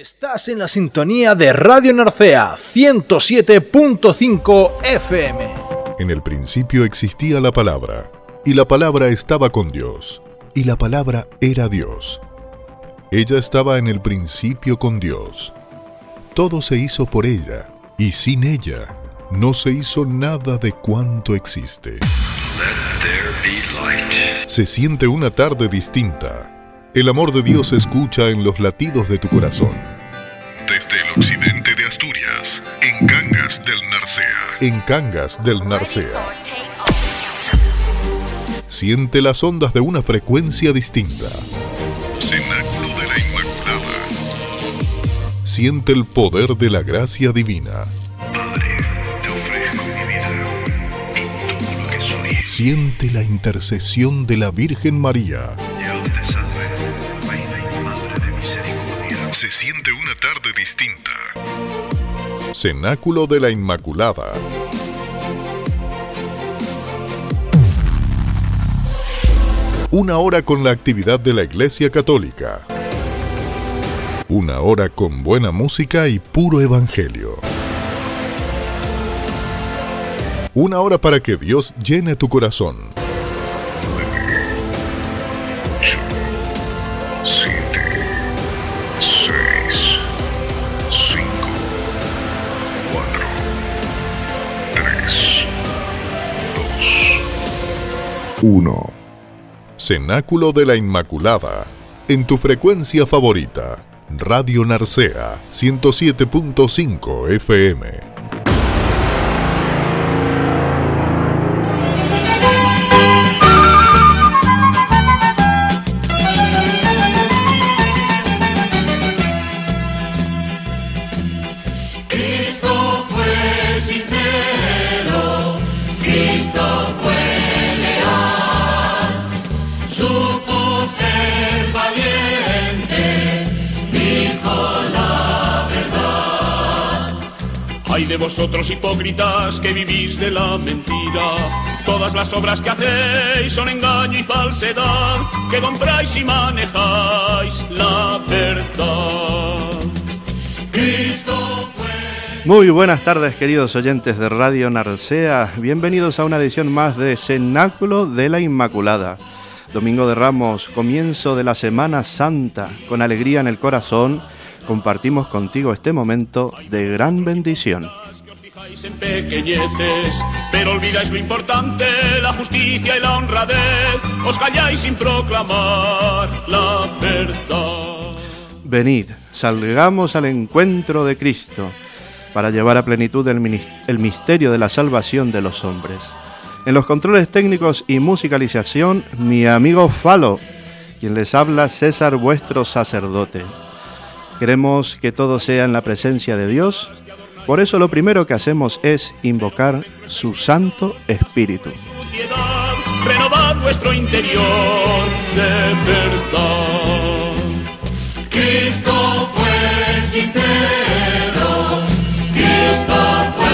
Estás en la sintonía de Radio Narcea 107.5 FM. En el principio existía la palabra, y la palabra estaba con Dios, y la palabra era Dios. Ella estaba en el principio con Dios. Todo se hizo por ella, y sin ella no se hizo nada de cuanto existe. Se siente una tarde distinta el amor de Dios se escucha en los latidos de tu corazón. Desde el occidente de Asturias, en Cangas del Narcea. En Cangas del Narcea. Siente las ondas de una frecuencia distinta. Cenáculo de la Inmaculada. Siente el poder de la gracia divina. Padre, te ofrezco mi vida y todo lo que soy. Siente la intercesión de la Virgen María. Distinta. Cenáculo de la Inmaculada. Una hora con la actividad de la Iglesia Católica. Una hora con buena música y puro evangelio. Una hora para que Dios llene tu corazón Cenáculo de la Inmaculada. En tu frecuencia favorita. Radio Narcea 107.5 FM. Hipócritas que vivís de la mentira. Todas las obras que hacéis son engaño y falsedad, que compráis y manejáis la verdad. Muy buenas tardes queridos oyentes de Radio Narcea, bienvenidos a una edición más de Cenáculo de la Inmaculada. Domingo de Ramos, comienzo de la Semana Santa, con alegría en el corazón, compartimos contigo este momento de gran bendición en pequeñeces, pero olvidáis lo importante, la justicia y la honradez. Os calláis sin proclamar la verdad. Venid, salgamos al encuentro de Cristo para llevar a plenitud el, el misterio de la salvación de los hombres. En los controles técnicos y musicalización, mi amigo Falo, quien les habla César, vuestro sacerdote. Queremos que todo sea en la presencia de Dios por eso lo primero que hacemos es invocar su Santo Espíritu. Renovad vuestro interior de verdad. Cristo fue sincero, Cristo fue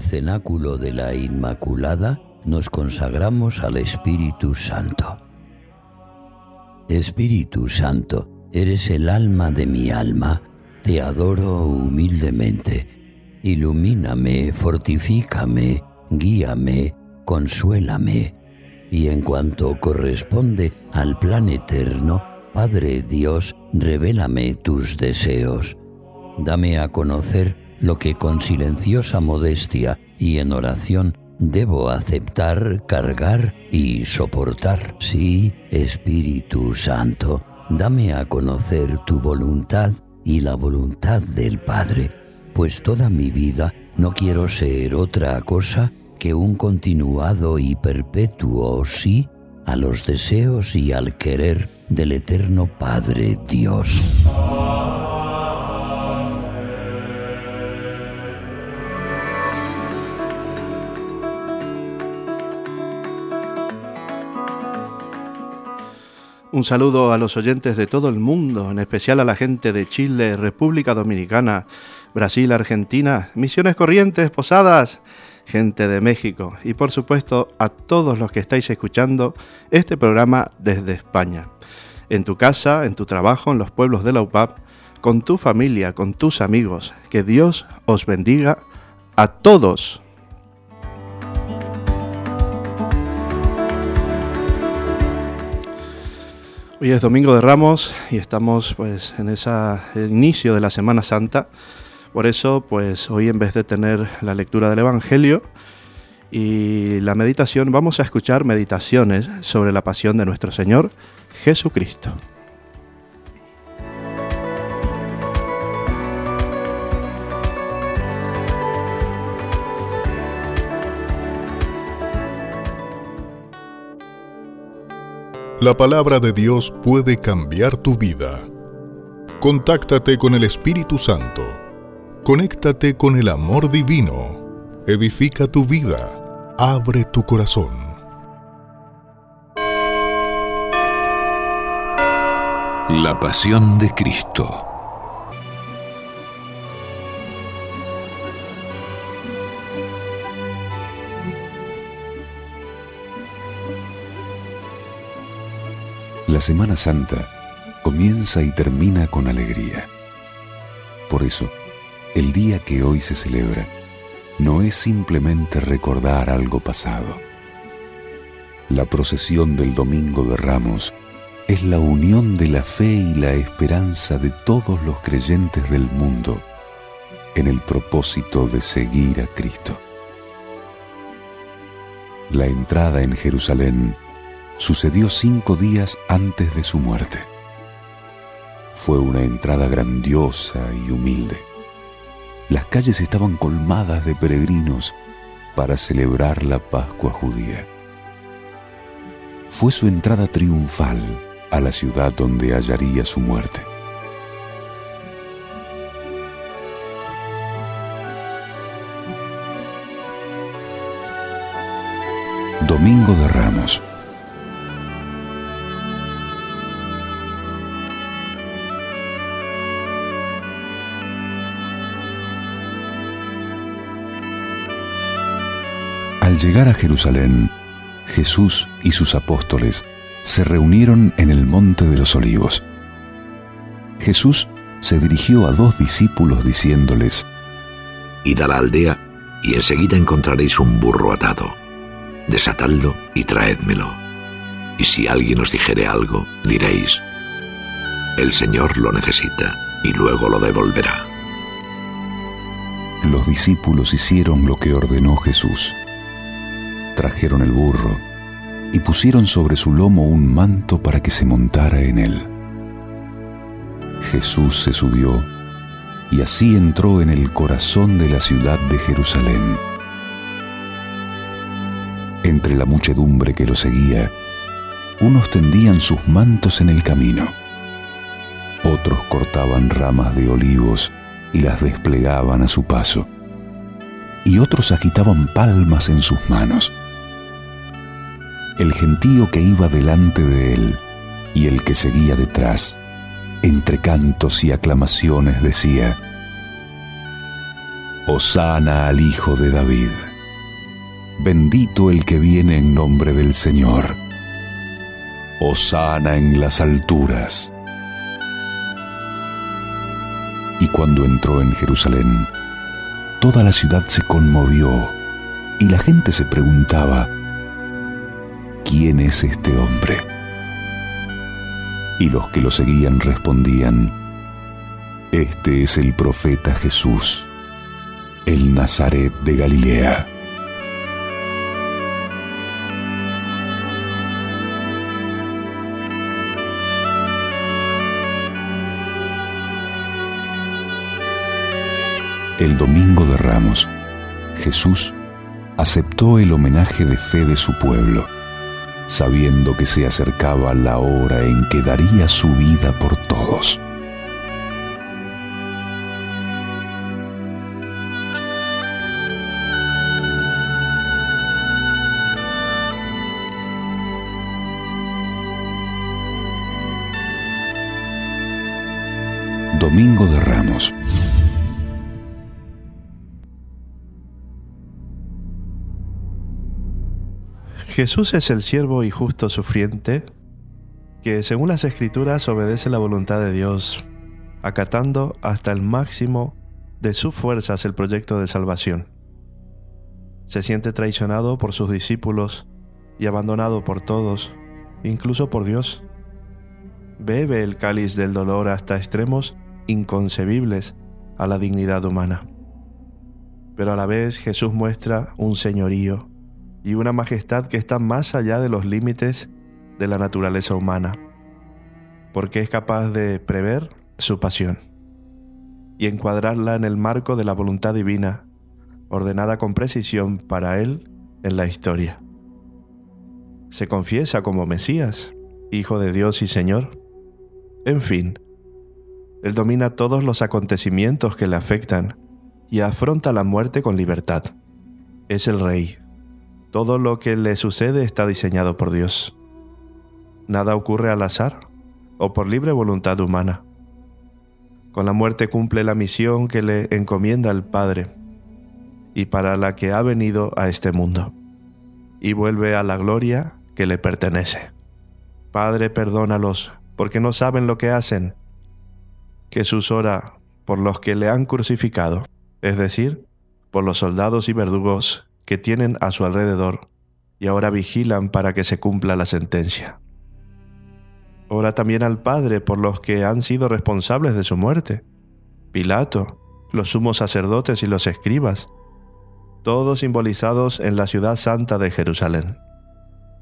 Cenáculo de la Inmaculada nos consagramos al Espíritu Santo. Espíritu Santo, eres el alma de mi alma, te adoro humildemente. Ilumíname, fortifícame, guíame, consuélame. Y en cuanto corresponde al plan eterno, Padre Dios, revélame tus deseos. Dame a conocer lo que con silenciosa modestia y en oración debo aceptar, cargar y soportar. Sí, Espíritu Santo, dame a conocer tu voluntad y la voluntad del Padre, pues toda mi vida no quiero ser otra cosa que un continuado y perpetuo sí a los deseos y al querer del eterno Padre Dios. Un saludo a los oyentes de todo el mundo, en especial a la gente de Chile, República Dominicana, Brasil, Argentina, Misiones Corrientes, Posadas, gente de México y por supuesto a todos los que estáis escuchando este programa desde España. En tu casa, en tu trabajo, en los pueblos de la UPAP, con tu familia, con tus amigos. Que Dios os bendiga a todos. Hoy es Domingo de Ramos y estamos pues en ese inicio de la Semana Santa por eso, pues hoy en vez de tener la lectura del Evangelio y la meditación, vamos a escuchar meditaciones sobre la pasión de nuestro Señor Jesucristo. La palabra de Dios puede cambiar tu vida. Contáctate con el Espíritu Santo Conéctate con el amor divino. Edifica tu vida. Abre tu corazón. La pasión de Cristo. La Semana Santa comienza y termina con alegría. Por eso, el día que hoy se celebra no es simplemente recordar algo pasado. La procesión del Domingo de Ramos es la unión de la fe y la esperanza de todos los creyentes del mundo en el propósito de seguir a Cristo. La entrada en Jerusalén sucedió cinco días antes de su muerte. Fue una entrada grandiosa y humilde las calles estaban colmadas de peregrinos para celebrar la Pascua judía. Fue su entrada triunfal a la ciudad donde hallaría su muerte. Domingo de Ramos Al llegar a Jerusalén, Jesús y sus apóstoles se reunieron en el Monte de los Olivos. Jesús se dirigió a dos discípulos diciéndoles, Id a la aldea y enseguida encontraréis un burro atado. Desatadlo y traédmelo. Y si alguien os dijere algo, diréis, el Señor lo necesita y luego lo devolverá. Los discípulos hicieron lo que ordenó Jesús trajeron el burro y pusieron sobre su lomo un manto para que se montara en él. Jesús se subió y así entró en el corazón de la ciudad de Jerusalén. Entre la muchedumbre que lo seguía, unos tendían sus mantos en el camino, otros cortaban ramas de olivos y las desplegaban a su paso, y otros agitaban palmas en sus manos el gentío que iba delante de él y el que seguía detrás, entre cantos y aclamaciones decía, Hosana al Hijo de David, bendito el que viene en nombre del Señor, Hosana en las alturas. Y cuando entró en Jerusalén, toda la ciudad se conmovió y la gente se preguntaba, ¿quién es este hombre? Y los que lo seguían respondían, Este es el profeta Jesús, el Nazaret de Galilea. El domingo de Ramos, Jesús aceptó el homenaje de fe de su pueblo sabiendo que se acercaba la hora en que daría su vida por todos. Domingo de Ramos. Jesús es el siervo y justo sufriente que según las escrituras obedece la voluntad de Dios, acatando hasta el máximo de sus fuerzas el proyecto de salvación. Se siente traicionado por sus discípulos y abandonado por todos, incluso por Dios. Bebe el cáliz del dolor hasta extremos inconcebibles a la dignidad humana. Pero a la vez Jesús muestra un señorío y una majestad que está más allá de los límites de la naturaleza humana, porque es capaz de prever su pasión y encuadrarla en el marco de la voluntad divina, ordenada con precisión para él en la historia. Se confiesa como Mesías, Hijo de Dios y Señor. En fin, él domina todos los acontecimientos que le afectan y afronta la muerte con libertad. Es el rey. Todo lo que le sucede está diseñado por Dios. Nada ocurre al azar o por libre voluntad humana. Con la muerte cumple la misión que le encomienda el Padre y para la que ha venido a este mundo, y vuelve a la gloria que le pertenece. Padre, perdónalos, porque no saben lo que hacen. Jesús ora por los que le han crucificado, es decir, por los soldados y verdugos que tienen a su alrededor y ahora vigilan para que se cumpla la sentencia. Ora también al Padre por los que han sido responsables de su muerte, Pilato, los sumos sacerdotes y los escribas, todos simbolizados en la ciudad santa de Jerusalén.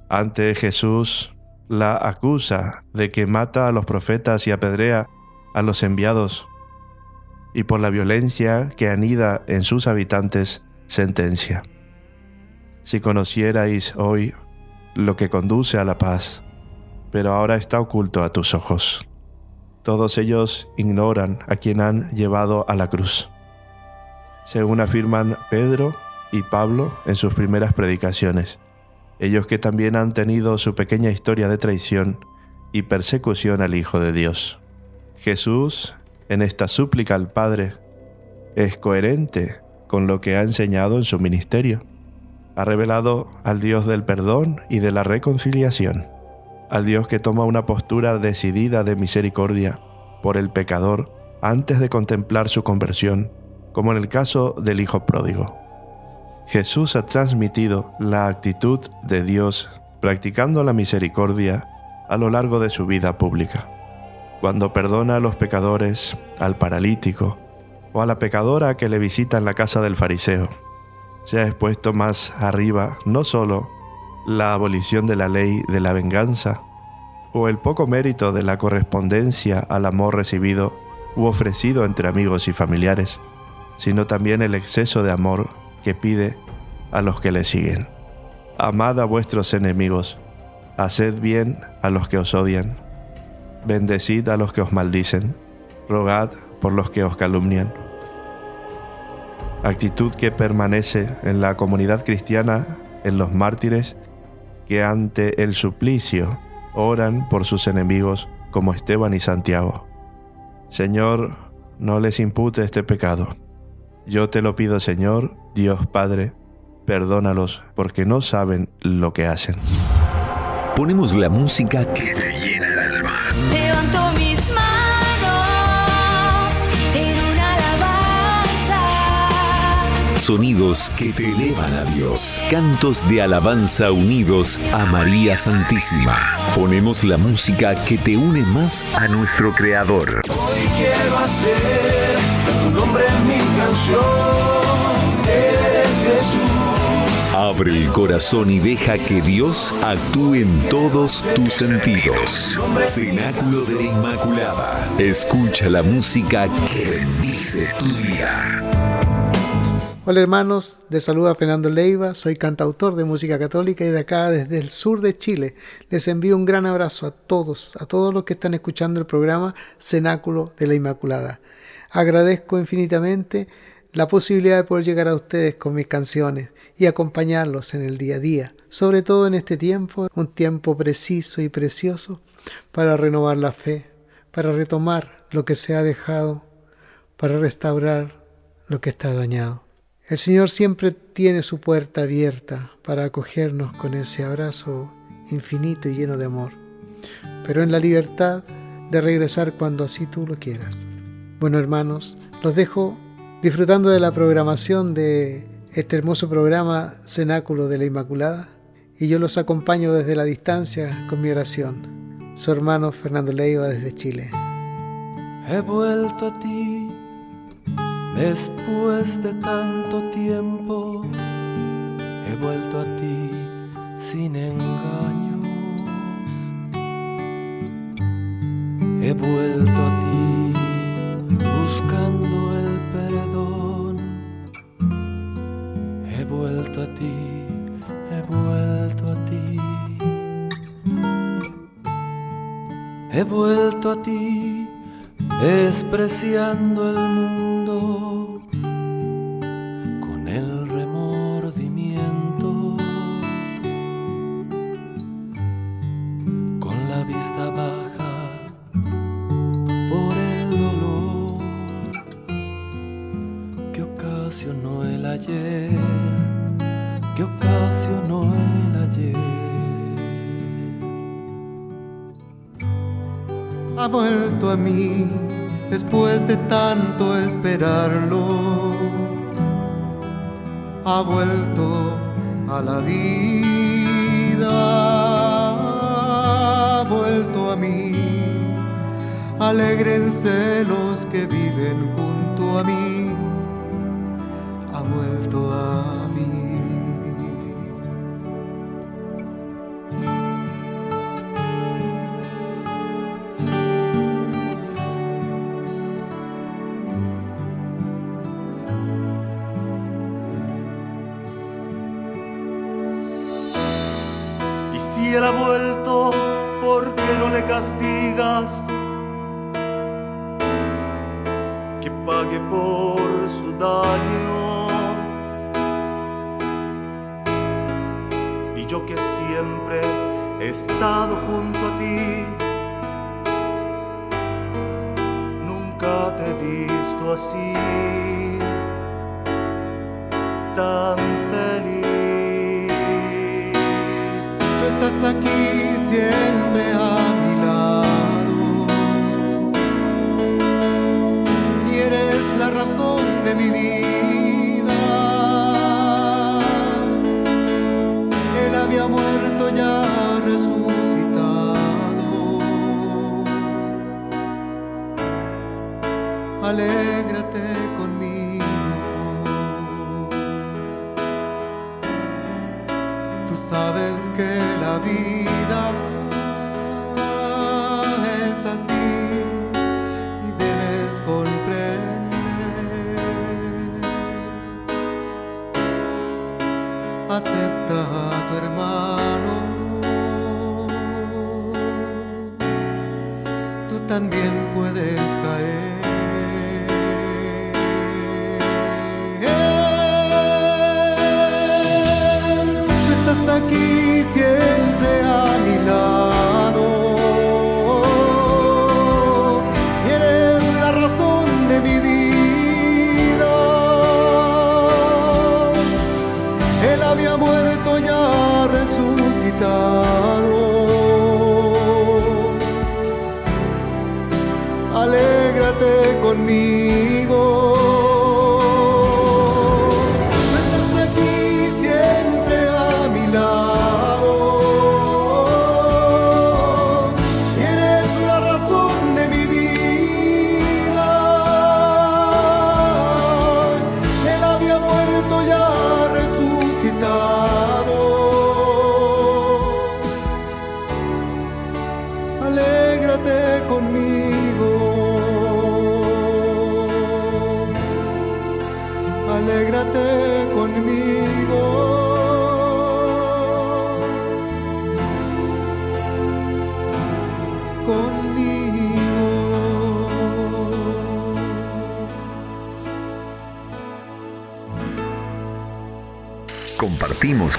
Ante Jesús la acusa de que mata a los profetas y apedrea a los enviados, y por la violencia que anida en sus habitantes, sentencia. Si conocierais hoy lo que conduce a la paz, pero ahora está oculto a tus ojos. Todos ellos ignoran a quien han llevado a la cruz. Según afirman Pedro y Pablo en sus primeras predicaciones, ellos que también han tenido su pequeña historia de traición y persecución al Hijo de Dios. Jesús, en esta súplica al Padre, es coherente con lo que ha enseñado en su ministerio. Ha revelado al Dios del perdón y de la reconciliación, al Dios que toma una postura decidida de misericordia por el pecador antes de contemplar su conversión, como en el caso del Hijo pródigo. Jesús ha transmitido la actitud de Dios practicando la misericordia a lo largo de su vida pública cuando perdona a los pecadores, al paralítico o a la pecadora que le visita en la casa del fariseo. Se ha expuesto más arriba no solo la abolición de la ley de la venganza o el poco mérito de la correspondencia al amor recibido u ofrecido entre amigos y familiares, sino también el exceso de amor que pide a los que le siguen. Amad a vuestros enemigos, haced bien a los que os odian Bendecid a los que os maldicen, rogad por los que os calumnian. Actitud que permanece en la comunidad cristiana, en los mártires, que ante el suplicio oran por sus enemigos como Esteban y Santiago. Señor, no les impute este pecado. Yo te lo pido, Señor, Dios Padre, perdónalos porque no saben lo que hacen. Ponemos la música que te Sonidos que te elevan a Dios. Cantos de alabanza unidos a María Santísima. Ponemos la música que te une más a nuestro Creador. Hoy quiero hacer tu nombre en mi canción. Eres Jesús. Abre el corazón y deja que Dios actúe en todos tus sentidos. Cenáculo de la Inmaculada. Escucha la música que bendice tu vida. Hola hermanos, les saluda Fernando Leiva, soy cantautor de música católica y de acá desde el sur de Chile. Les envío un gran abrazo a todos, a todos los que están escuchando el programa Cenáculo de la Inmaculada. Agradezco infinitamente la posibilidad de poder llegar a ustedes con mis canciones y acompañarlos en el día a día, sobre todo en este tiempo, un tiempo preciso y precioso para renovar la fe, para retomar lo que se ha dejado, para restaurar lo que está dañado. El Señor siempre tiene su puerta abierta para acogernos con ese abrazo infinito y lleno de amor, pero en la libertad de regresar cuando así tú lo quieras. Bueno hermanos, los dejo disfrutando de la programación de este hermoso programa Cenáculo de la Inmaculada y yo los acompaño desde la distancia con mi oración. Su hermano Fernando Leiva desde Chile. He vuelto a ti Después de tanto tiempo he vuelto a ti sin engaños. He vuelto a ti buscando el perdón. He vuelto a ti, he vuelto a ti. He vuelto a ti despreciando el mundo con el remordimiento, con la vista baja por el dolor que ocasionó el ayer, que ocasionó el ayer. Ha vuelto a mí después de tanto esperarlo. Ha vuelto a la vida, ha vuelto a mí. Alégrense los que viven junto a mí. Ha vuelto a Que pague por su daño. Y yo que siempre he estado junto a ti, nunca te he visto así,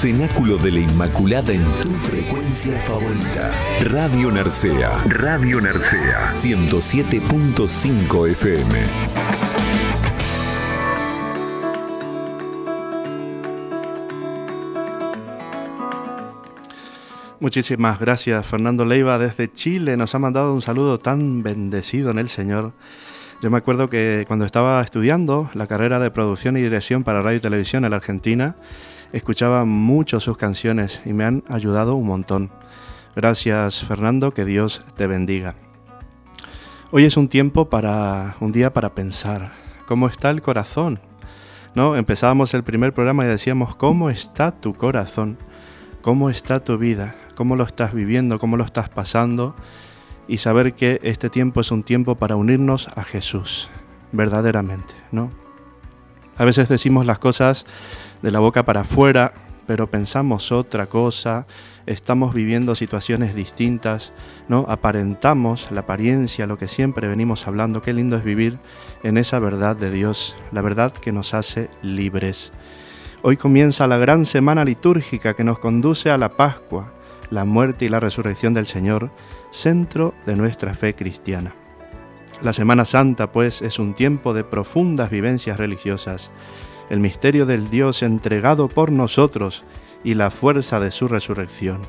Cenáculo de la Inmaculada en tu frecuencia favorita. Radio Narcea. Radio Narcea. 107.5 FM. Muchísimas gracias Fernando Leiva desde Chile. Nos ha mandado un saludo tan bendecido en el Señor. Yo me acuerdo que cuando estaba estudiando la carrera de producción y dirección para radio y televisión en la Argentina, escuchaba mucho sus canciones y me han ayudado un montón. Gracias Fernando, que Dios te bendiga. Hoy es un tiempo para un día para pensar cómo está el corazón. ¿No? Empezábamos el primer programa y decíamos, ¿cómo está tu corazón? ¿Cómo está tu vida? cómo lo estás viviendo, cómo lo estás pasando y saber que este tiempo es un tiempo para unirnos a Jesús, verdaderamente, ¿no? A veces decimos las cosas de la boca para afuera, pero pensamos otra cosa, estamos viviendo situaciones distintas, ¿no? Aparentamos la apariencia, lo que siempre venimos hablando, qué lindo es vivir en esa verdad de Dios, la verdad que nos hace libres. Hoy comienza la gran semana litúrgica que nos conduce a la Pascua, la muerte y la resurrección del Señor, centro de nuestra fe cristiana. La Semana Santa, pues, es un tiempo de profundas vivencias religiosas, el misterio del Dios entregado por nosotros y la fuerza de su resurrección.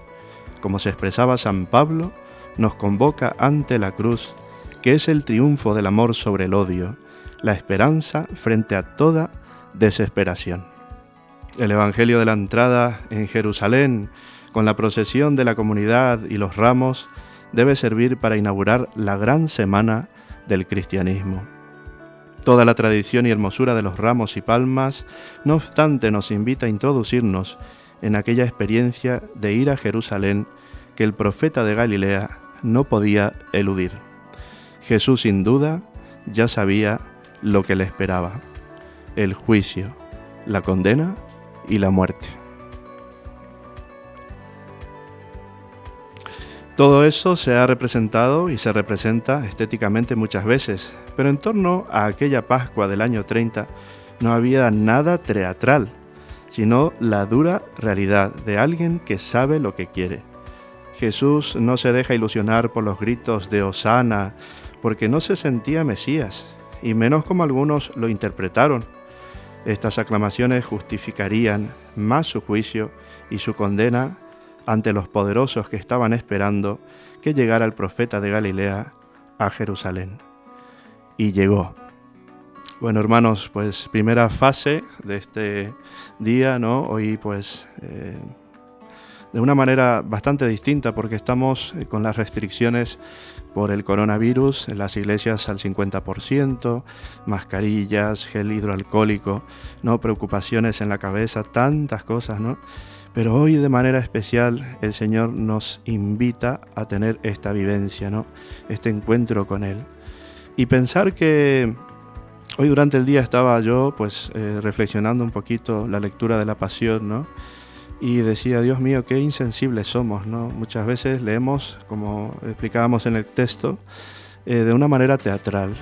Como se expresaba San Pablo, nos convoca ante la cruz, que es el triunfo del amor sobre el odio, la esperanza frente a toda desesperación. El Evangelio de la entrada en Jerusalén con la procesión de la comunidad y los ramos, debe servir para inaugurar la gran semana del cristianismo. Toda la tradición y hermosura de los ramos y palmas, no obstante, nos invita a introducirnos en aquella experiencia de ir a Jerusalén que el profeta de Galilea no podía eludir. Jesús sin duda ya sabía lo que le esperaba, el juicio, la condena y la muerte. Todo eso se ha representado y se representa estéticamente muchas veces, pero en torno a aquella Pascua del año 30 no había nada teatral, sino la dura realidad de alguien que sabe lo que quiere. Jesús no se deja ilusionar por los gritos de Osana, porque no se sentía Mesías, y menos como algunos lo interpretaron. Estas aclamaciones justificarían más su juicio y su condena ante los poderosos que estaban esperando que llegara el profeta de Galilea a Jerusalén. Y llegó. Bueno, hermanos, pues primera fase de este día, ¿no? Hoy pues eh, de una manera bastante distinta porque estamos eh, con las restricciones por el coronavirus, en las iglesias al 50%, mascarillas, gel hidroalcohólico, no preocupaciones en la cabeza, tantas cosas, ¿no? Pero hoy de manera especial el Señor nos invita a tener esta vivencia, ¿no? Este encuentro con Él. Y pensar que hoy durante el día estaba yo pues eh, reflexionando un poquito la lectura de la pasión, ¿no? Y decía, Dios mío, qué insensibles somos, ¿no? Muchas veces leemos, como explicábamos en el texto, eh, de una manera teatral,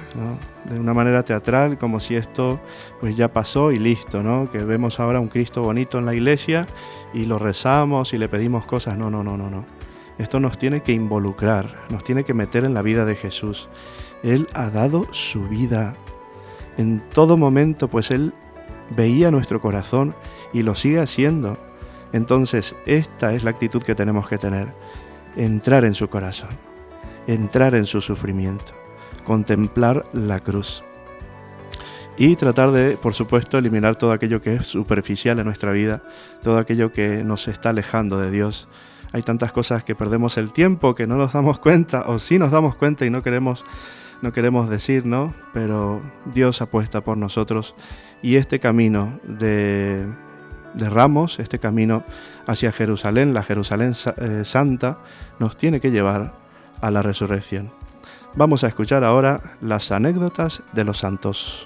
de una manera teatral como si esto pues ya pasó y listo, ¿no? que vemos ahora un Cristo bonito en la iglesia y lo rezamos y le pedimos cosas, no, no, no, no, no. Esto nos tiene que involucrar, nos tiene que meter en la vida de Jesús. Él ha dado su vida en todo momento, pues Él veía nuestro corazón y lo sigue haciendo. Entonces, esta es la actitud que tenemos que tener, entrar en su corazón entrar en su sufrimiento, contemplar la cruz y tratar de, por supuesto, eliminar todo aquello que es superficial en nuestra vida, todo aquello que nos está alejando de Dios. Hay tantas cosas que perdemos el tiempo, que no nos damos cuenta, o sí nos damos cuenta y no queremos, no queremos decir, ¿no? Pero Dios apuesta por nosotros y este camino de, de Ramos, este camino hacia Jerusalén, la Jerusalén sa- eh, Santa, nos tiene que llevar a la resurrección. Vamos a escuchar ahora las anécdotas de los santos.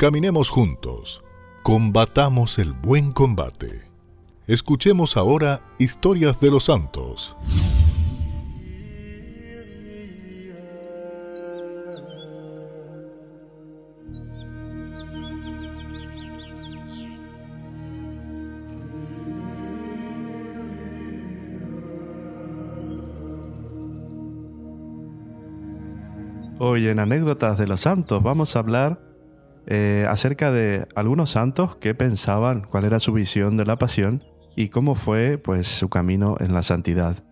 Caminemos juntos, combatamos el buen combate. Escuchemos ahora historias de los santos. Hoy en Anécdotas de los Santos vamos a hablar eh, acerca de algunos santos que pensaban cuál era su visión de la pasión y cómo fue pues su camino en la santidad.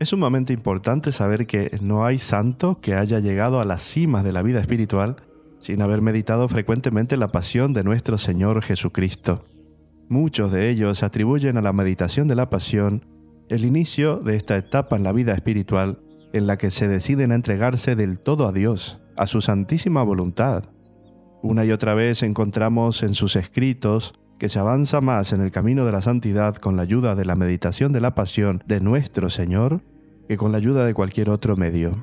Es sumamente importante saber que no hay santo que haya llegado a las cimas de la vida espiritual sin haber meditado frecuentemente la pasión de nuestro Señor Jesucristo. Muchos de ellos atribuyen a la meditación de la pasión el inicio de esta etapa en la vida espiritual en la que se deciden a entregarse del todo a Dios, a su santísima voluntad. Una y otra vez encontramos en sus escritos que se avanza más en el camino de la santidad con la ayuda de la meditación de la pasión de nuestro Señor que con la ayuda de cualquier otro medio.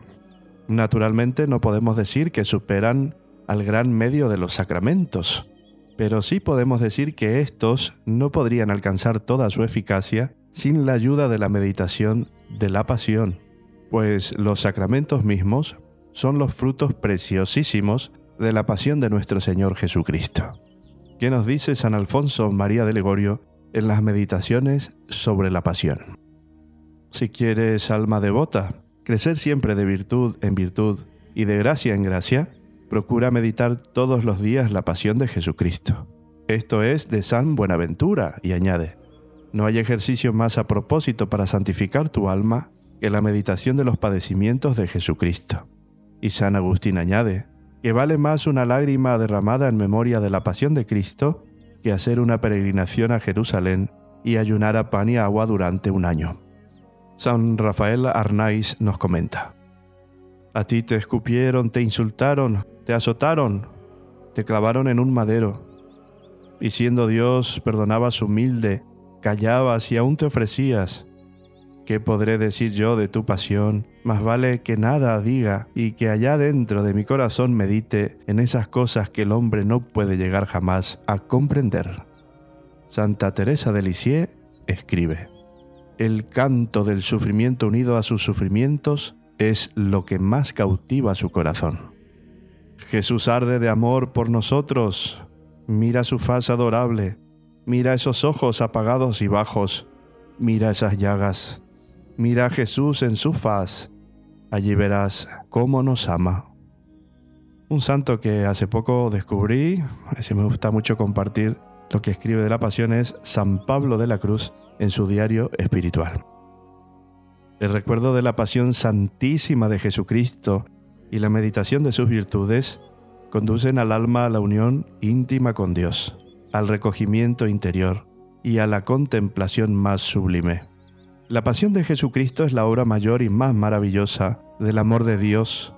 Naturalmente no podemos decir que superan al gran medio de los sacramentos, pero sí podemos decir que estos no podrían alcanzar toda su eficacia sin la ayuda de la meditación de la pasión, pues los sacramentos mismos son los frutos preciosísimos de la pasión de nuestro Señor Jesucristo. ¿Qué nos dice San Alfonso María de Legorio en las meditaciones sobre la pasión? Si quieres, alma devota, crecer siempre de virtud en virtud y de gracia en gracia, procura meditar todos los días la pasión de Jesucristo. Esto es de San Buenaventura, y añade, no hay ejercicio más a propósito para santificar tu alma que la meditación de los padecimientos de Jesucristo. Y San Agustín añade, que vale más una lágrima derramada en memoria de la pasión de Cristo que hacer una peregrinación a Jerusalén y ayunar a pan y agua durante un año. San Rafael Arnaiz nos comenta, A ti te escupieron, te insultaron, te azotaron, te clavaron en un madero, y siendo Dios perdonabas humilde, callabas y aún te ofrecías. ¿Qué podré decir yo de tu pasión? Más vale que nada diga y que allá dentro de mi corazón medite en esas cosas que el hombre no puede llegar jamás a comprender. Santa Teresa de Lisieux escribe, El canto del sufrimiento unido a sus sufrimientos es lo que más cautiva su corazón. Jesús arde de amor por nosotros. Mira su faz adorable, mira esos ojos apagados y bajos, mira esas llagas, mira a Jesús en su faz, allí verás cómo nos ama. Un santo que hace poco descubrí, si me gusta mucho compartir lo que escribe de la pasión es San Pablo de la Cruz en su diario espiritual. El recuerdo de la pasión santísima de Jesucristo y la meditación de sus virtudes conducen al alma a la unión íntima con Dios, al recogimiento interior y a la contemplación más sublime. La pasión de Jesucristo es la obra mayor y más maravillosa del amor de Dios.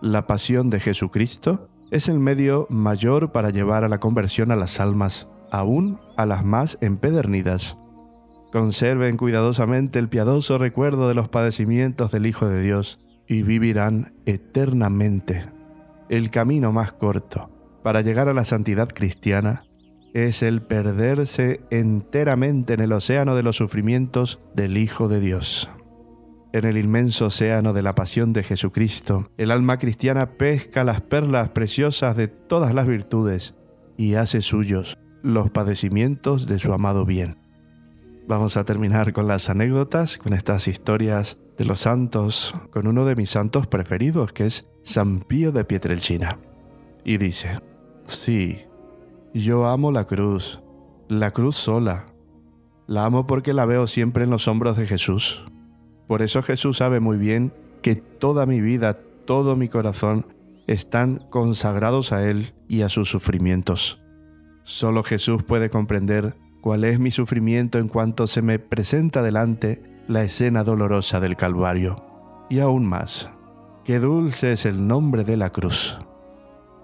La pasión de Jesucristo es el medio mayor para llevar a la conversión a las almas, aún a las más empedernidas. Conserven cuidadosamente el piadoso recuerdo de los padecimientos del Hijo de Dios y vivirán eternamente. El camino más corto, para llegar a la santidad cristiana es el perderse enteramente en el océano de los sufrimientos del Hijo de Dios. En el inmenso océano de la pasión de Jesucristo, el alma cristiana pesca las perlas preciosas de todas las virtudes y hace suyos los padecimientos de su amado bien. Vamos a terminar con las anécdotas, con estas historias de los santos, con uno de mis santos preferidos, que es San Pío de Pietrelcina. Y dice, sí, yo amo la cruz, la cruz sola. La amo porque la veo siempre en los hombros de Jesús. Por eso Jesús sabe muy bien que toda mi vida, todo mi corazón están consagrados a Él y a sus sufrimientos. Solo Jesús puede comprender cuál es mi sufrimiento en cuanto se me presenta delante la escena dolorosa del Calvario. Y aún más, qué dulce es el nombre de la cruz.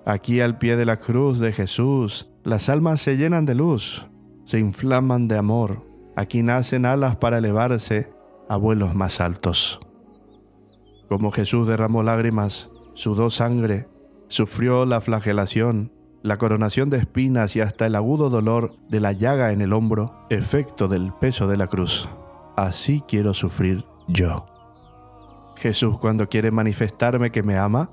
Aquí al pie de la cruz de Jesús, las almas se llenan de luz, se inflaman de amor. Aquí nacen alas para elevarse a vuelos más altos. Como Jesús derramó lágrimas, sudó sangre, sufrió la flagelación, la coronación de espinas y hasta el agudo dolor de la llaga en el hombro, efecto del peso de la cruz. Así quiero sufrir yo. Jesús cuando quiere manifestarme que me ama,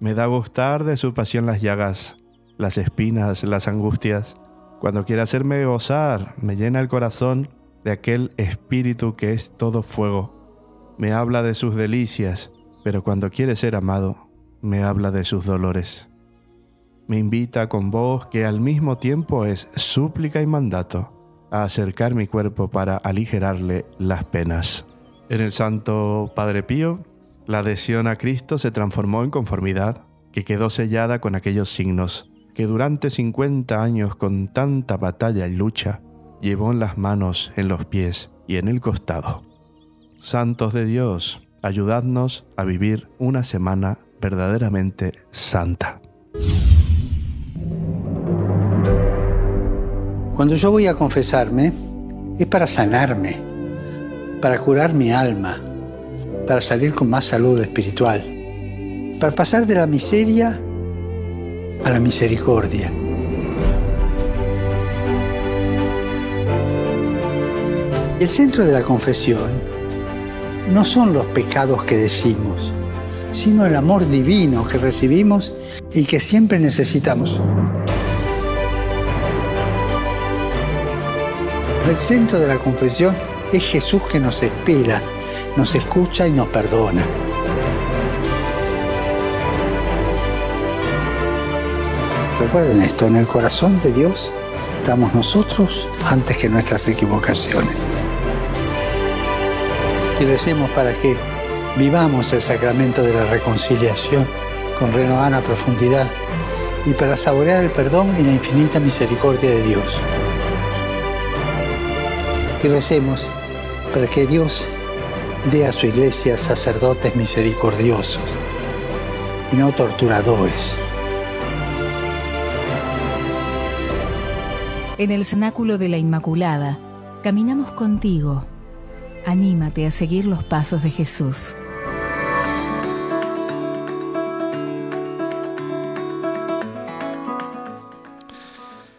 me da gustar de su pasión las llagas, las espinas, las angustias. Cuando quiere hacerme gozar, me llena el corazón de aquel espíritu que es todo fuego. Me habla de sus delicias, pero cuando quiere ser amado, me habla de sus dolores me invita con voz que al mismo tiempo es súplica y mandato a acercar mi cuerpo para aligerarle las penas. En el Santo Padre Pío, la adhesión a Cristo se transformó en conformidad, que quedó sellada con aquellos signos que durante 50 años con tanta batalla y lucha llevó en las manos, en los pies y en el costado. Santos de Dios, ayudadnos a vivir una semana verdaderamente santa. Cuando yo voy a confesarme, es para sanarme, para curar mi alma, para salir con más salud espiritual, para pasar de la miseria a la misericordia. El centro de la confesión no son los pecados que decimos, sino el amor divino que recibimos y que siempre necesitamos. El centro de la confesión es Jesús que nos espera, nos escucha y nos perdona. Recuerden esto, en el corazón de Dios estamos nosotros antes que nuestras equivocaciones. Y recemos para que vivamos el sacramento de la reconciliación con renovada profundidad y para saborear el perdón y la infinita misericordia de Dios. Y recemos para que Dios dé a su iglesia sacerdotes misericordiosos y no torturadores. En el cenáculo de la Inmaculada, caminamos contigo. Anímate a seguir los pasos de Jesús.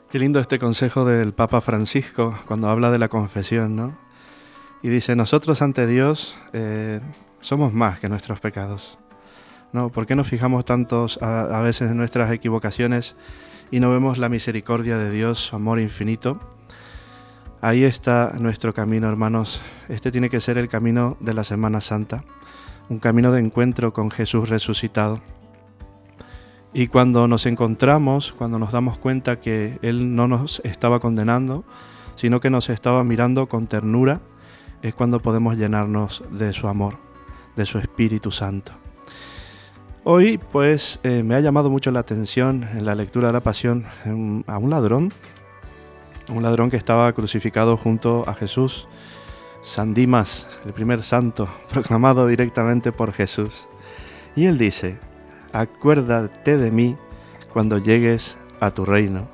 Qué lindo este consejo del Papa Francisco cuando habla de la confesión, ¿no? Y dice, nosotros ante Dios eh, somos más que nuestros pecados. ¿No? ¿Por qué nos fijamos tantos a, a veces en nuestras equivocaciones y no vemos la misericordia de Dios, su amor infinito? Ahí está nuestro camino, hermanos. Este tiene que ser el camino de la Semana Santa, un camino de encuentro con Jesús resucitado. Y cuando nos encontramos, cuando nos damos cuenta que Él no nos estaba condenando, sino que nos estaba mirando con ternura, es cuando podemos llenarnos de su amor, de su Espíritu Santo. Hoy, pues, eh, me ha llamado mucho la atención en la lectura de la Pasión en- a un ladrón, un ladrón que estaba crucificado junto a Jesús, San Dimas, el primer santo, proclamado directamente por Jesús. Y él dice, acuérdate de mí cuando llegues a tu reino.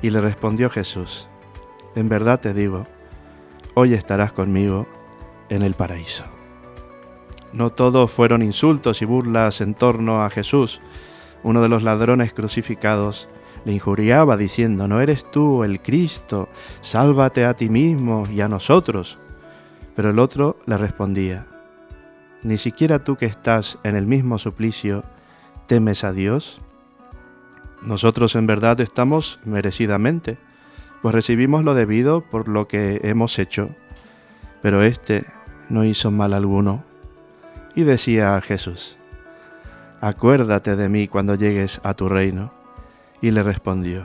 Y le respondió Jesús, en verdad te digo, hoy estarás conmigo en el paraíso. No todo fueron insultos y burlas en torno a Jesús. Uno de los ladrones crucificados le injuriaba diciendo, ¿no eres tú el Cristo? Sálvate a ti mismo y a nosotros. Pero el otro le respondía, ¿ni siquiera tú que estás en el mismo suplicio temes a Dios? Nosotros en verdad estamos merecidamente, pues recibimos lo debido por lo que hemos hecho, pero éste no hizo mal alguno. Y decía a Jesús, acuérdate de mí cuando llegues a tu reino. Y le respondió,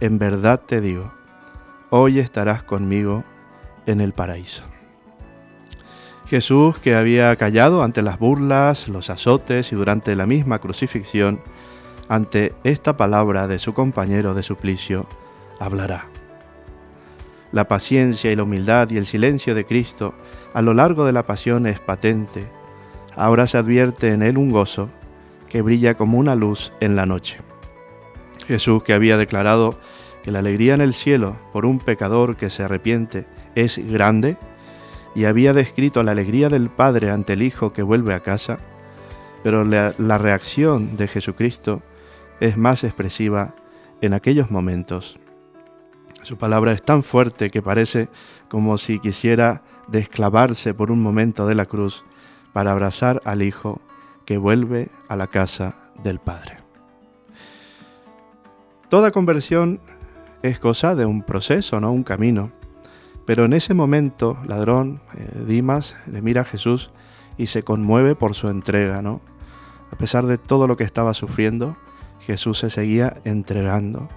en verdad te digo, hoy estarás conmigo en el paraíso. Jesús, que había callado ante las burlas, los azotes y durante la misma crucifixión, ante esta palabra de su compañero de suplicio, hablará. La paciencia y la humildad y el silencio de Cristo a lo largo de la pasión es patente. Ahora se advierte en él un gozo que brilla como una luz en la noche. Jesús, que había declarado que la alegría en el cielo por un pecador que se arrepiente es grande, y había descrito la alegría del Padre ante el Hijo que vuelve a casa, pero la, la reacción de Jesucristo es más expresiva en aquellos momentos. Su palabra es tan fuerte que parece como si quisiera desclavarse por un momento de la cruz para abrazar al Hijo que vuelve a la casa del Padre. Toda conversión es cosa de un proceso, no un camino. Pero en ese momento, ladrón, eh, Dimas le mira a Jesús y se conmueve por su entrega, ¿no? A pesar de todo lo que estaba sufriendo, Jesús se seguía entregando,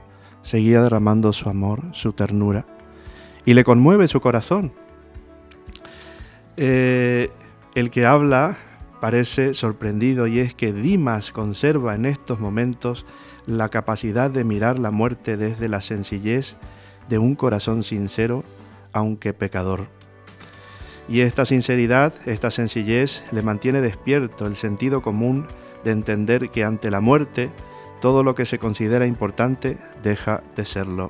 seguía derramando su amor, su ternura, y le conmueve su corazón. Eh, el que habla parece sorprendido y es que Dimas conserva en estos momentos la capacidad de mirar la muerte desde la sencillez de un corazón sincero, aunque pecador. Y esta sinceridad, esta sencillez, le mantiene despierto el sentido común de entender que ante la muerte todo lo que se considera importante deja de serlo.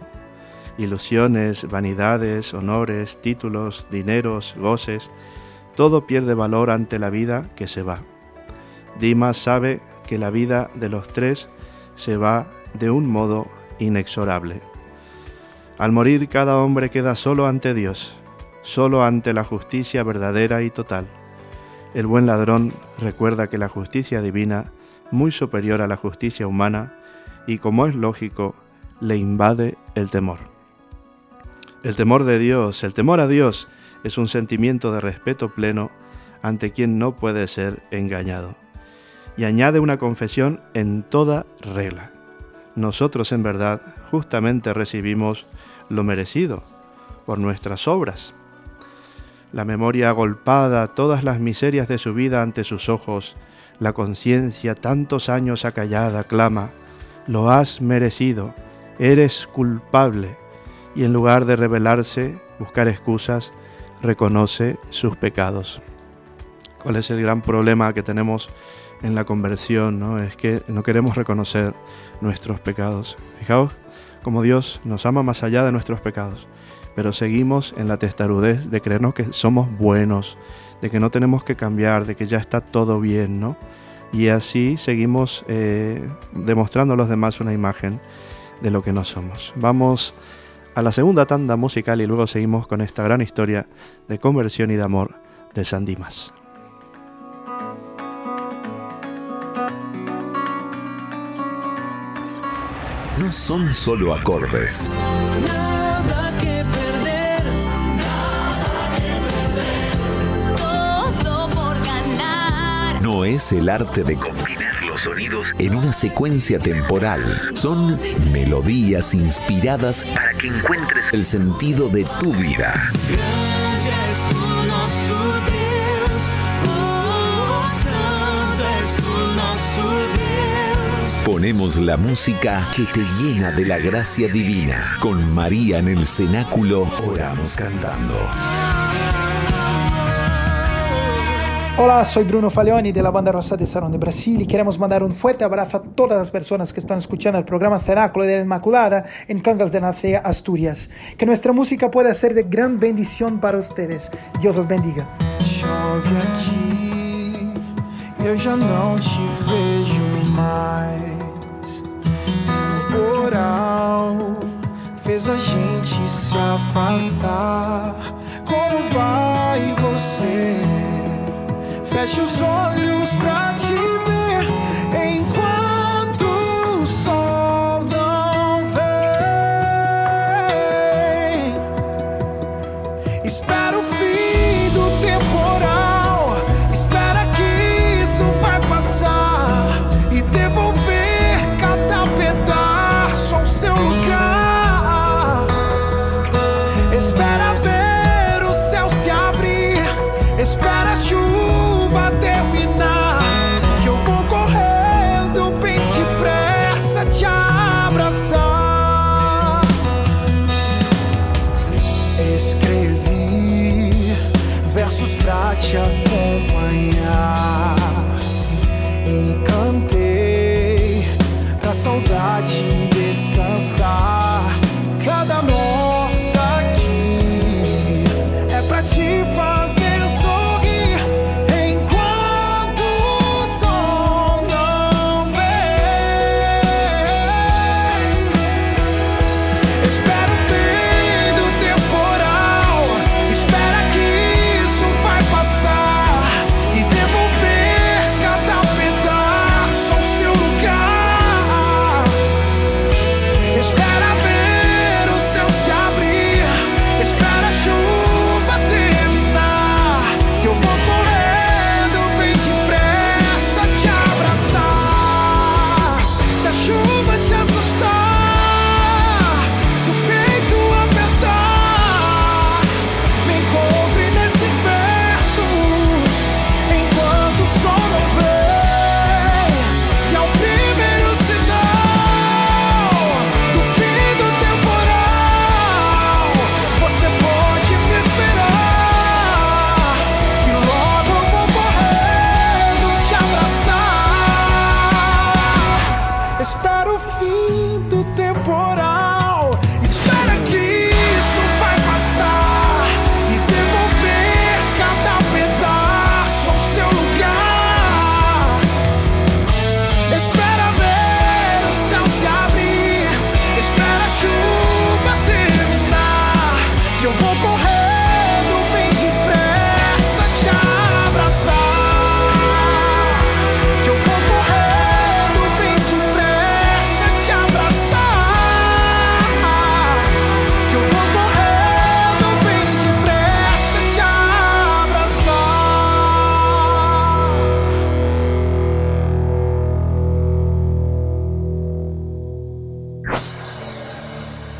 Ilusiones, vanidades, honores, títulos, dineros, goces, todo pierde valor ante la vida que se va. Dimas sabe que la vida de los tres se va de un modo inexorable. Al morir cada hombre queda solo ante Dios, solo ante la justicia verdadera y total. El buen ladrón recuerda que la justicia divina, muy superior a la justicia humana, y como es lógico, le invade el temor. El temor de Dios, el temor a Dios, es un sentimiento de respeto pleno ante quien no puede ser engañado. Y añade una confesión en toda regla. Nosotros en verdad justamente recibimos lo merecido por nuestras obras. La memoria agolpada, todas las miserias de su vida ante sus ojos, la conciencia tantos años acallada clama, lo has merecido, eres culpable, y en lugar de rebelarse, buscar excusas, reconoce sus pecados. ¿Cuál es el gran problema que tenemos en la conversión? ¿no? Es que no queremos reconocer nuestros pecados. Fijaos como Dios nos ama más allá de nuestros pecados, pero seguimos en la testarudez de creernos que somos buenos, de que no tenemos que cambiar, de que ya está todo bien, ¿no? Y así seguimos eh, demostrando a los demás una imagen de lo que no somos. Vamos a la segunda tanda musical y luego seguimos con esta gran historia de conversión y de amor de San Dimas. No son solo acordes. Nada que perder, Todo por ganar. No es el arte de combinar sonidos en una secuencia temporal. Son melodías inspiradas para que encuentres el sentido de tu vida. Ponemos la música que te llena de la gracia divina. Con María en el cenáculo oramos cantando. Hola, soy Bruno Falioni de la banda Rosa de Salón de Brasil y queremos mandar un fuerte abrazo a todas las personas que están escuchando el programa Cenáculo de la Inmaculada en Cangas de Nacea, Asturias. Que nuestra música pueda ser de gran bendición para ustedes. Dios os bendiga. Chove te temporal fez a gente se afastar. Como vai você? Feche os olhos pra te saudade descansar.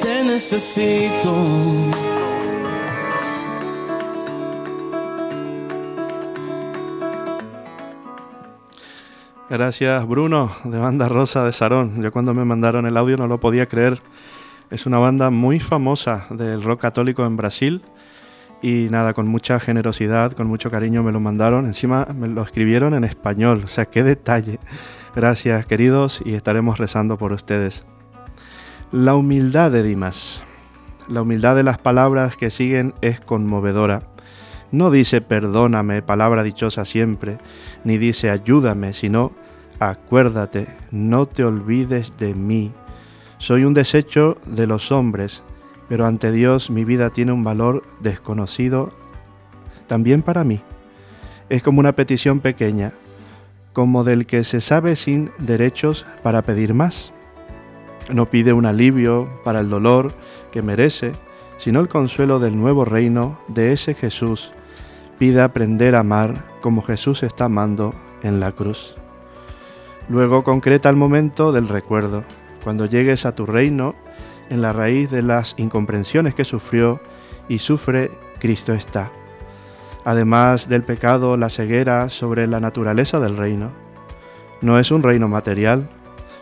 Te necesito. Gracias Bruno, de Banda Rosa de Sarón. Yo cuando me mandaron el audio no lo podía creer. Es una banda muy famosa del rock católico en Brasil. Y nada, con mucha generosidad, con mucho cariño me lo mandaron. Encima me lo escribieron en español. O sea, qué detalle. Gracias queridos y estaremos rezando por ustedes. La humildad de Dimas. La humildad de las palabras que siguen es conmovedora. No dice perdóname, palabra dichosa siempre, ni dice ayúdame, sino acuérdate, no te olvides de mí. Soy un desecho de los hombres, pero ante Dios mi vida tiene un valor desconocido también para mí. Es como una petición pequeña, como del que se sabe sin derechos para pedir más. No pide un alivio para el dolor que merece, sino el consuelo del nuevo reino de ese Jesús. Pide aprender a amar como Jesús está amando en la cruz. Luego concreta el momento del recuerdo, cuando llegues a tu reino, en la raíz de las incomprensiones que sufrió y sufre, Cristo está. Además del pecado, la ceguera sobre la naturaleza del reino. No es un reino material,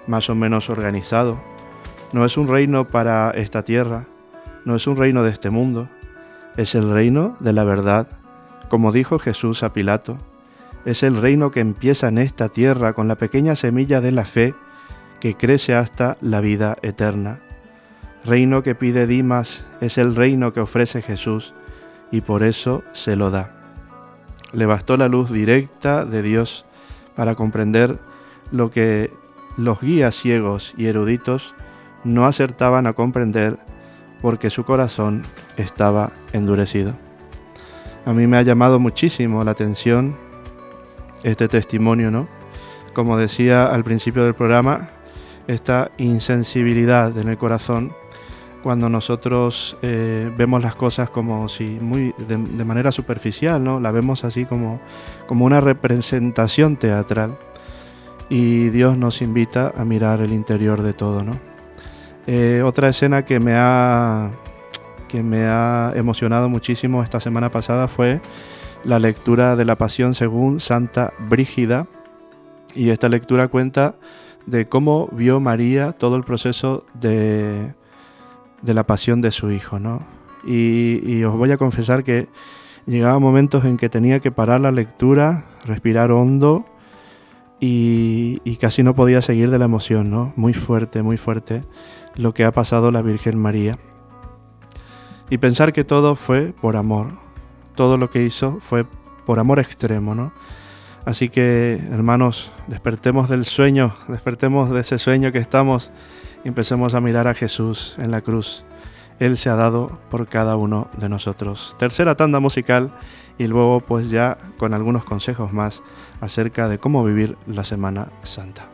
más o menos organizado, no es un reino para esta tierra, no es un reino de este mundo, es el reino de la verdad, como dijo Jesús a Pilato. Es el reino que empieza en esta tierra con la pequeña semilla de la fe que crece hasta la vida eterna. Reino que pide Dimas es el reino que ofrece Jesús y por eso se lo da. Le bastó la luz directa de Dios para comprender lo que los guías ciegos y eruditos no acertaban a comprender porque su corazón estaba endurecido. A mí me ha llamado muchísimo la atención este testimonio, ¿no? Como decía al principio del programa, esta insensibilidad en el corazón cuando nosotros eh, vemos las cosas como si muy de, de, manera superficial, ¿no? La vemos así como, como una representación teatral. Y Dios nos invita a mirar el interior de todo, ¿no? Eh, otra escena que me ha que me ha emocionado muchísimo esta semana pasada fue la lectura de la Pasión según Santa Brígida. Y esta lectura cuenta de cómo vio María todo el proceso de, de la pasión de su hijo, ¿no? Y, os voy a confesar que llegaba momentos en que tenía que parar la lectura, respirar hondo y, y, casi no podía seguir de la emoción, ¿no? Muy fuerte, muy fuerte lo que ha pasado la Virgen María. Y pensar que todo fue por amor, todo lo que hizo fue por amor extremo, ¿no? Así que, hermanos, despertemos del sueño, despertemos de ese sueño que estamos y empecemos a mirar a Jesús en la cruz. Él se ha dado por cada uno de nosotros. Tercera tanda musical y luego pues ya con algunos consejos más acerca de cómo vivir la Semana Santa.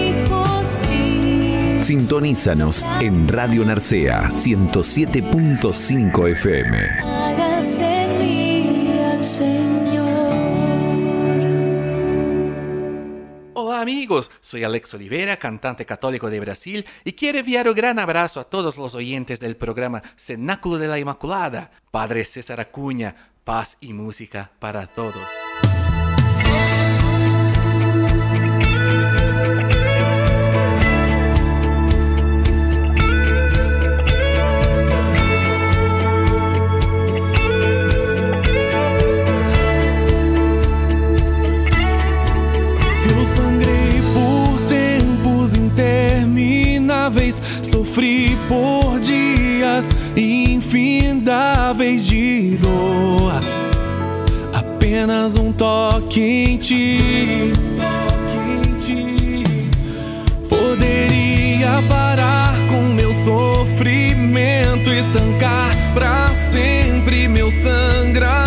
Sintonízanos en Radio Narcea 107.5 FM. Hágase en mí al Señor. Hola amigos, soy Alex Oliveira, cantante católico de Brasil, y quiero enviar un gran abrazo a todos los oyentes del programa Cenáculo de la Inmaculada. Padre César Acuña, paz y música para todos. Sofri por dias infindáveis de dor. Apenas um toque em ti, poderia parar com meu sofrimento, estancar pra sempre meu sangramento.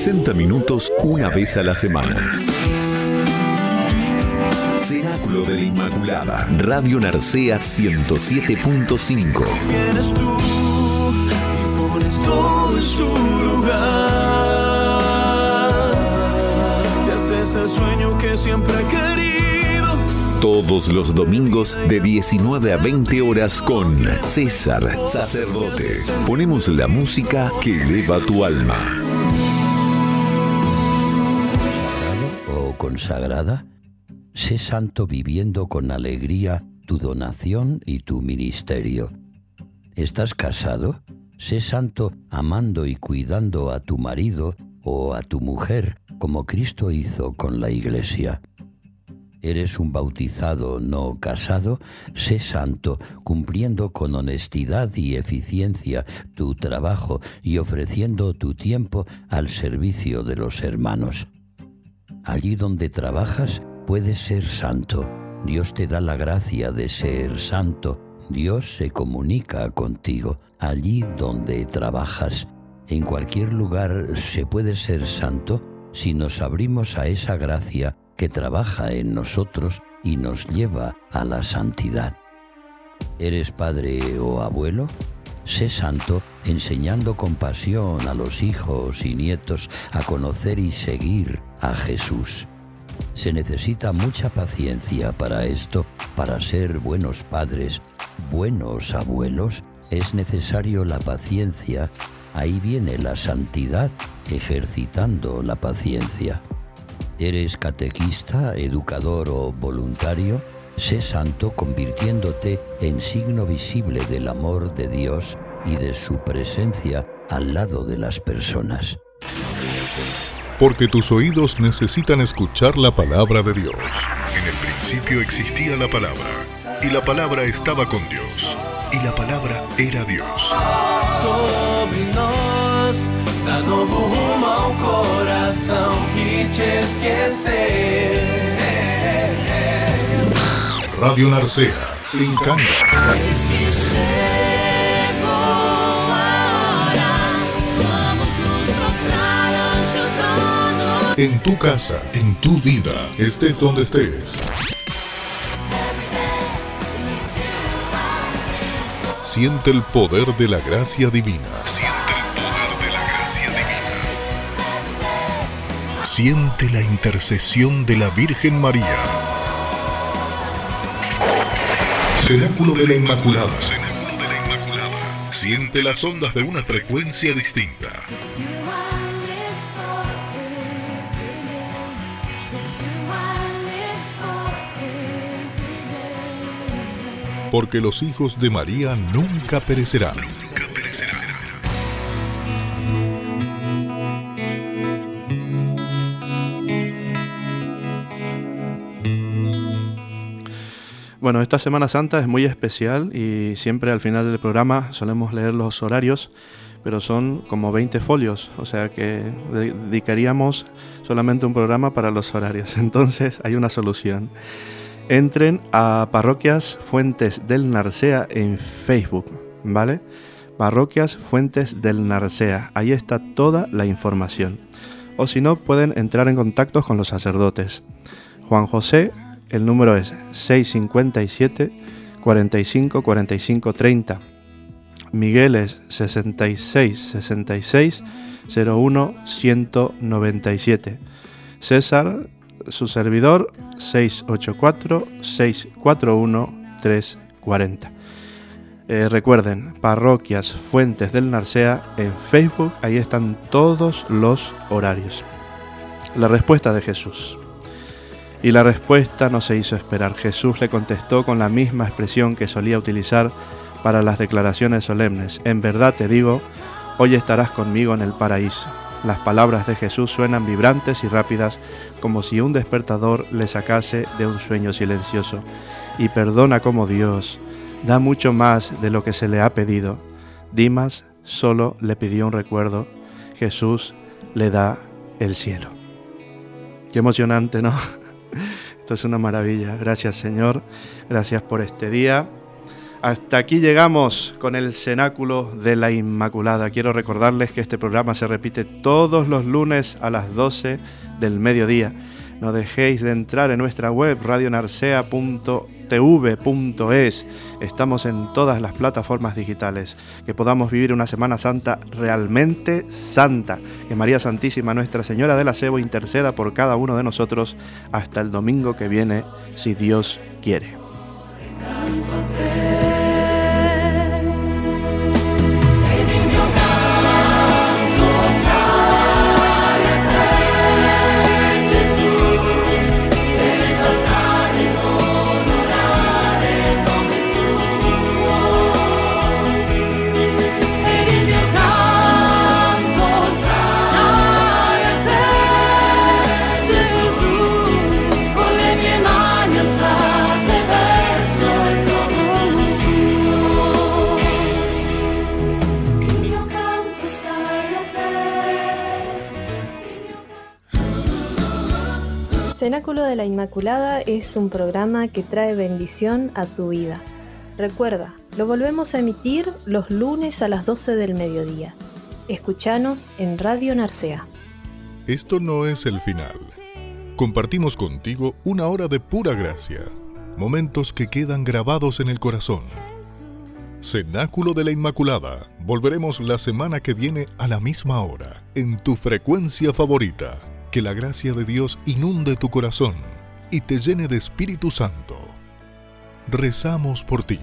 60 minutos una vez a la semana. Cenáculo de la Inmaculada. Radio Narcea 107.5. Vienes tú y pones todo en su lugar. Te haces el sueño que siempre he querido. Todos los domingos de 19 a 20 horas con César Sacerdote. Ponemos la música que eleva tu alma. Consagrada, sé santo viviendo con alegría tu donación y tu ministerio. ¿Estás casado? Sé santo amando y cuidando a tu marido o a tu mujer como Cristo hizo con la iglesia. ¿Eres un bautizado no casado? Sé santo, cumpliendo con honestidad y eficiencia tu trabajo y ofreciendo tu tiempo al servicio de los hermanos. Allí donde trabajas puedes ser santo. Dios te da la gracia de ser santo. Dios se comunica contigo allí donde trabajas. En cualquier lugar se puede ser santo si nos abrimos a esa gracia que trabaja en nosotros y nos lleva a la santidad. ¿Eres padre o abuelo? Sé santo enseñando con pasión a los hijos y nietos a conocer y seguir a Jesús. Se necesita mucha paciencia para esto, para ser buenos padres, buenos abuelos. Es necesario la paciencia. Ahí viene la santidad ejercitando la paciencia. ¿Eres catequista, educador o voluntario? Sé santo convirtiéndote en signo visible del amor de Dios y de su presencia al lado de las personas. Porque tus oídos necesitan escuchar la palabra de Dios. En el principio existía la palabra, y la palabra estaba con Dios, y la palabra era Dios. sobre nós. Dá novo rumo ao coração que te esquecer. Radio Narcea, en Cangas. En tu casa, en tu vida, estés donde estés. Siente el poder de la gracia divina. Siente el poder de la gracia divina. Siente la intercesión de la Virgen María. Cenáculo de la Inmaculada. Cenáculo de la Inmaculada. Siente las ondas de una frecuencia distinta. Porque los hijos de María nunca perecerán. Bueno, esta Semana Santa es muy especial y siempre al final del programa solemos leer los horarios, pero son como 20 folios, o sea que dedicaríamos solamente un programa para los horarios. Entonces hay una solución. Entren a Parroquias Fuentes del Narcea en Facebook, ¿vale? Parroquias Fuentes del Narcea, ahí está toda la información. O si no, pueden entrar en contacto con los sacerdotes. Juan José el número es 657 45 45 30. Miguel es 66 66 01 197. César, su servidor, 684 641 340. Eh, recuerden, Parroquias Fuentes del Narcea en Facebook, ahí están todos los horarios. La respuesta de Jesús. Y la respuesta no se hizo esperar. Jesús le contestó con la misma expresión que solía utilizar para las declaraciones solemnes. En verdad te digo, hoy estarás conmigo en el paraíso. Las palabras de Jesús suenan vibrantes y rápidas como si un despertador le sacase de un sueño silencioso. Y perdona como Dios, da mucho más de lo que se le ha pedido. Dimas solo le pidió un recuerdo. Jesús le da el cielo. Qué emocionante, ¿no? Esto es una maravilla. Gracias Señor. Gracias por este día. Hasta aquí llegamos con el cenáculo de la Inmaculada. Quiero recordarles que este programa se repite todos los lunes a las 12 del mediodía. No dejéis de entrar en nuestra web radionarcea.tv.es. Estamos en todas las plataformas digitales. Que podamos vivir una Semana Santa realmente santa. Que María Santísima, Nuestra Señora del Acebo, interceda por cada uno de nosotros hasta el domingo que viene, si Dios quiere. Cenáculo de la Inmaculada es un programa que trae bendición a tu vida. Recuerda, lo volvemos a emitir los lunes a las 12 del mediodía. Escuchanos en Radio Narcea. Esto no es el final. Compartimos contigo una hora de pura gracia, momentos que quedan grabados en el corazón. Cenáculo de la Inmaculada. Volveremos la semana que viene a la misma hora, en tu frecuencia favorita. Que la gracia de Dios inunde tu corazón y te llene de Espíritu Santo. Rezamos por ti.